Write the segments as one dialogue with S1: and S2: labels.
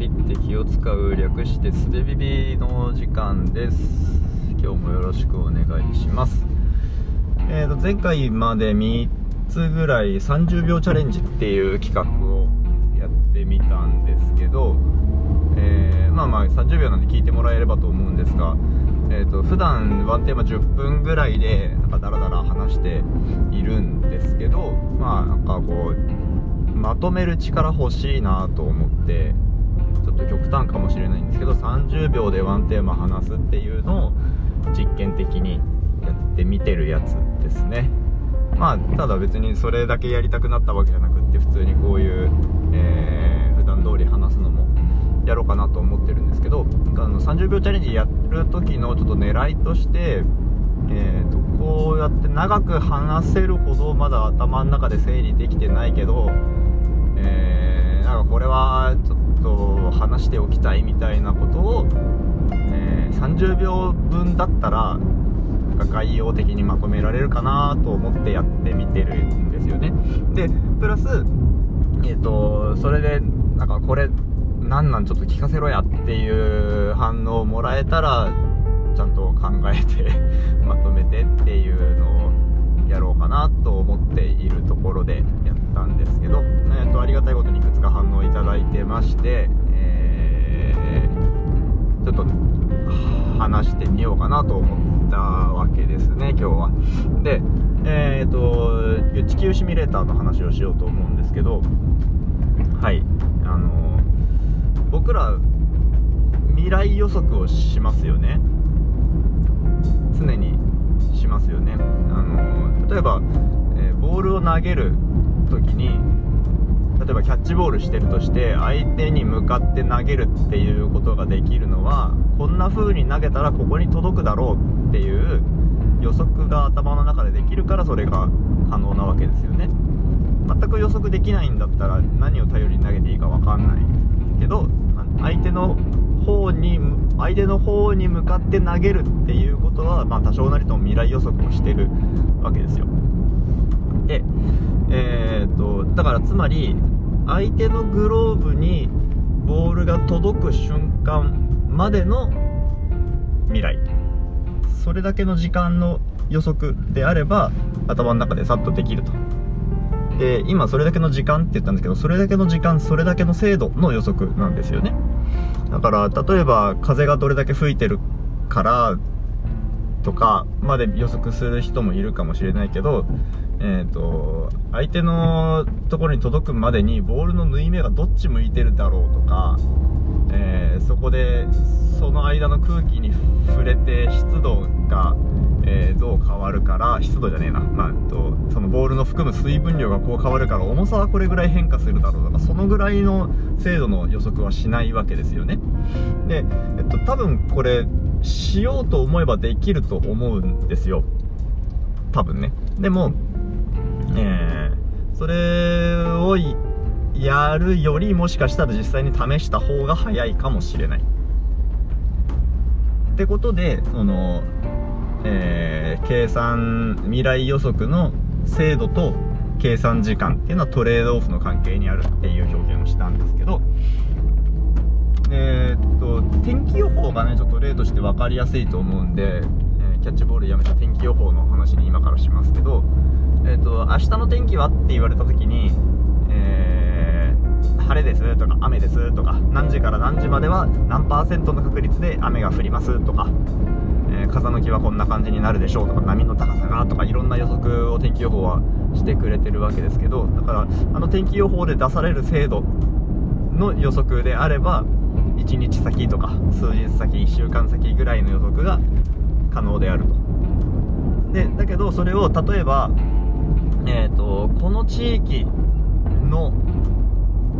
S1: ビって気を使う略してすべビビの時間です。今日もよろしくお願いします。えーと前回まで3つぐらい30秒チャレンジっていう企画をやってみたんですけど、えー、まあまあ30秒なんで聞いてもらえればと思うんですがえーと、普段ワンテーマ10分ぐらいでなんかダラダラ話しているんですけどまあなんかこうまとめる力欲しいなと思って30秒でワンテーマ話すっていうのを実験的にやってみてるやつですね。まあただ別にそれだけやりたくなったわけじゃなくって普通にこういう、えー、普段通り話すのもやろうかなと思ってるんですけどあの30秒チャレンジやる時のちょっと狙いとして、えーと、こうやって長く話せるほどまだ頭の中で整理できてないけど、えー、なんかこれはちょっと話しておきたいみたいなことを、えー、30秒分だったら概要的にまとめられるかなと思ってやってみてるんですよね。でプラスえっ、ー、とそれでなんかこれなんなんちょっと聞かせろやっていう反応をもらえたらちゃんと考えて まとまして、えー、ちょっと話してみようかなと思ったわけですね今日は。でえっ、と地球シミュレーターの話をしようと思うんですけどはいあの僕ら未来予測をしますよね。常にしますよね。あの例えば、えー、ボールを投げる時に例えばキャッチボールしてるとして相手に向かって投げるっていうことができるのはこんな風に投げたらここに届くだろうっていう予測が頭の中でできるからそれが可能なわけですよね。全く予測できないんだったら何を頼りに投げていいか分かんないけど相手の方に相手の方に向かって投げるっていうことは、まあ、多少なりとも未来予測をしてるわけですよ。でえー、とだからつまり相手のグローブにボールが届く瞬間までの未来。それだけの時間の予測であれば頭の中でさっとできると。で今それだけの時間って言ったんですけどそれだけの時間それだけの精度の予測なんですよね。だから例えば風がどれだけ吹いてるからとかまで予測する人もいるかもしれないけどえーと、相手のところに届くまでにボールの縫い目がどっち向いてるだろうとか、えー、そこでその間の空気に触れて湿度が、えー、どう変わるから湿度じゃねえな、まあ、とそのボールの含む水分量がこう変わるから重さはこれぐらい変化するだろうとかそのぐらいの精度の予測はしないわけですよね。で、えっと、多分これしようと思えばできると思うんですよ。多分ね。でもえー、それをやるよりもしかしたら実際に試した方が早いかもしれない。ってことでその、えー、計算未来予測の精度と計算時間っていうのはトレードオフの関係にあるっていう表現をしたんですけどえー、っと天気予報がねちょっと例として分かりやすいと思うんで、えー、キャッチボールやめた天気予報の話に今からしますけどえっ、ー、と、明日の天気はって言われた時に、えー、晴れですとか雨ですとか、何時から何時までは何パーセントの確率で雨が降りますとか、えー、風向きはこんな感じになるでしょうとか、波の高さがとか、いろんな予測を天気予報はしてくれてるわけですけど、だから、あの天気予報で出される精度の予測であれば、1日先とか、数日先、1週間先ぐらいの予測が可能であると。で、だけど、それを例えば、えーと、この地域の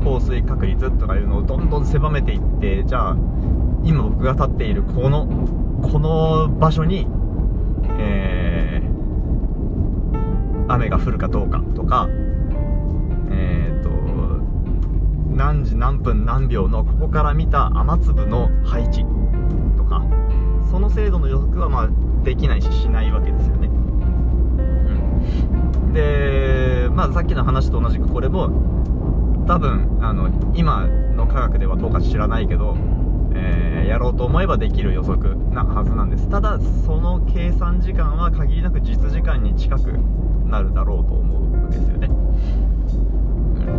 S1: 降水確率とかいうのをどんどん狭めていってじゃあ今僕が立っているこのこの場所に、えー、雨が降るかどうかとかえ、ー、と何時何分何秒のここから見た雨粒の配置とかその精度の予測はまあできないししないわけですよね。うん。で、まあ、さっきの話と同じくこれも多分あの今の科学ではどうか知らないけど、えー、やろうと思えばできる予測なはずなんです。ただその計算時間は限りなく実時間に近くなるだろうと思うんですよね。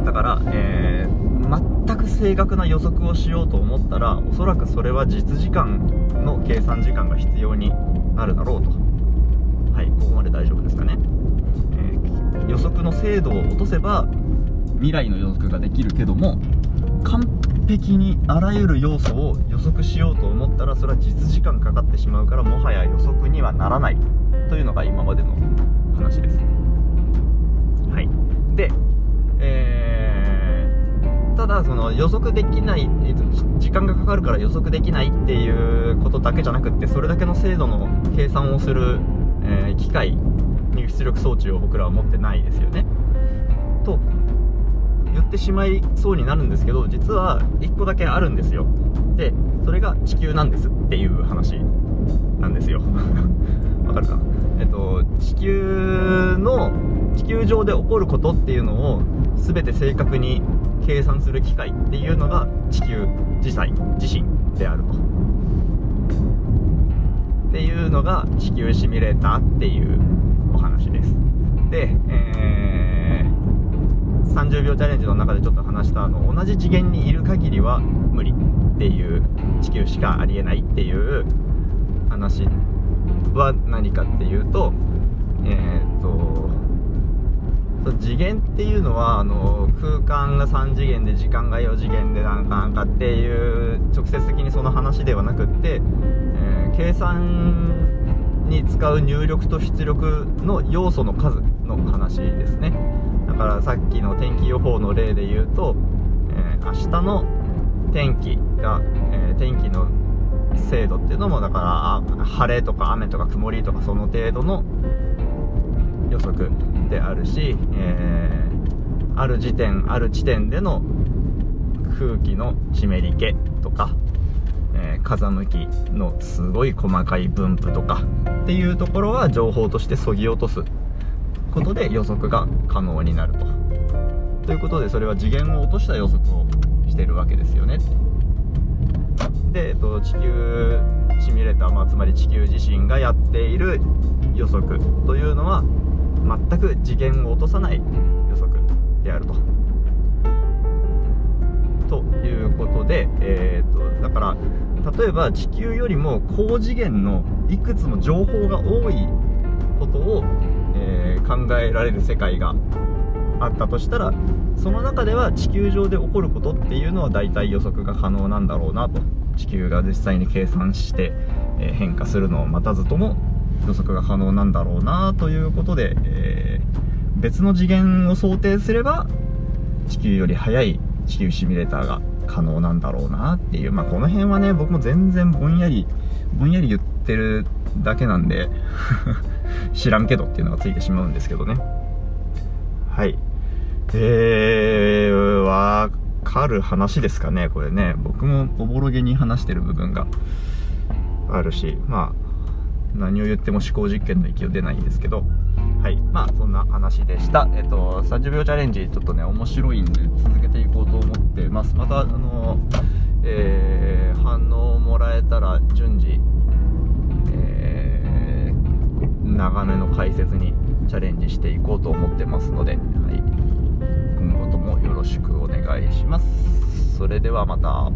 S1: だから、えー、全く正確な予測をしようと思ったらおそらくそれは実時間の計算時間が必要になるだろうと。ー、予測の精度を落とせば未来の予測ができるけども完璧にあらゆる要素を予測しようと思ったらそれは実時間かかってしまうからもはや予測にはならないというのが今までの話です。はい。でえー、ただその予測できない、えーと、時間がかかるから予測できないっていうことだけじゃなくってそれだけの精度の計算をする、えー、機械入出力装置を僕らは持ってないですよね。と言ってしまいそうになるんですけど実は1個だけあるんですよ。でそれが地球なんですっていう話なんですよ。わかるかえっと地球の地球上で起こることっていうのを全て正確に計算する機械っていうのが地球自体自身であると。っていうのが地球シミュレーターっていう話です。で、えー、30秒チャレンジの中でちょっと話したあの同じ次元にいる限りは無理っていう地球しかありえないっていう話は何かっていうとえー、っと次元っていうのはあの空間が3次元で時間が4次元でなんかなんかっていう直接的にその話ではなくって、えー、計算に使う入力と出力の要素の数の話ですね。だからさっきの天気予報の例で言うと、えー、明日の天気が、えー、天気の精度っていうのもだから晴れとか雨とか曇りとかその程度の予測であるし、えー、ある時点ある地点での空気の湿り気とか、風向きのすごい細かい分布とかっていうところは情報としてそぎ落とすことで予測が可能になると。ということでそれは次元を落とした予測をしてるわけですよね。で、えっと、地球シミュレーター、まあ、つまり地球自身がやっている予測というのは全く次元を落とさない予測であると。ということで、えーと、だから例えば地球よりも高次元のいくつも情報が多いことを、えー、考えられる世界があったとしたらその中では地球上で起こることっていうのは大体予測が可能なんだろうなと。地球が実際に計算して、え変化するのを待たずとも予測が可能なんだろうなということで、えー、別の次元を想定すれば地球より速い地球シミュレーターが可能なんだろうなっていう、まあ、この辺はね僕も全然ぼんやりぼんやり言ってるだけなんで 知らんけどっていうのがついてしまうんですけどね。はい。えー、わかる話ですかねこれね。僕もおぼろげに話してる部分があるしまあ何を言っても思考実験の勢い出ないんですけど、はい。まあ、そんな話でした。えっと、30秒チャレンジ、ちょっとね、面白いんで、続けていこうと思ってます。また、あの、えー、反応をもらえたら、順次、えー、長めの解説にチャレンジしていこうと思ってますので、はい。今後ともよろしくお願いします。それではまた。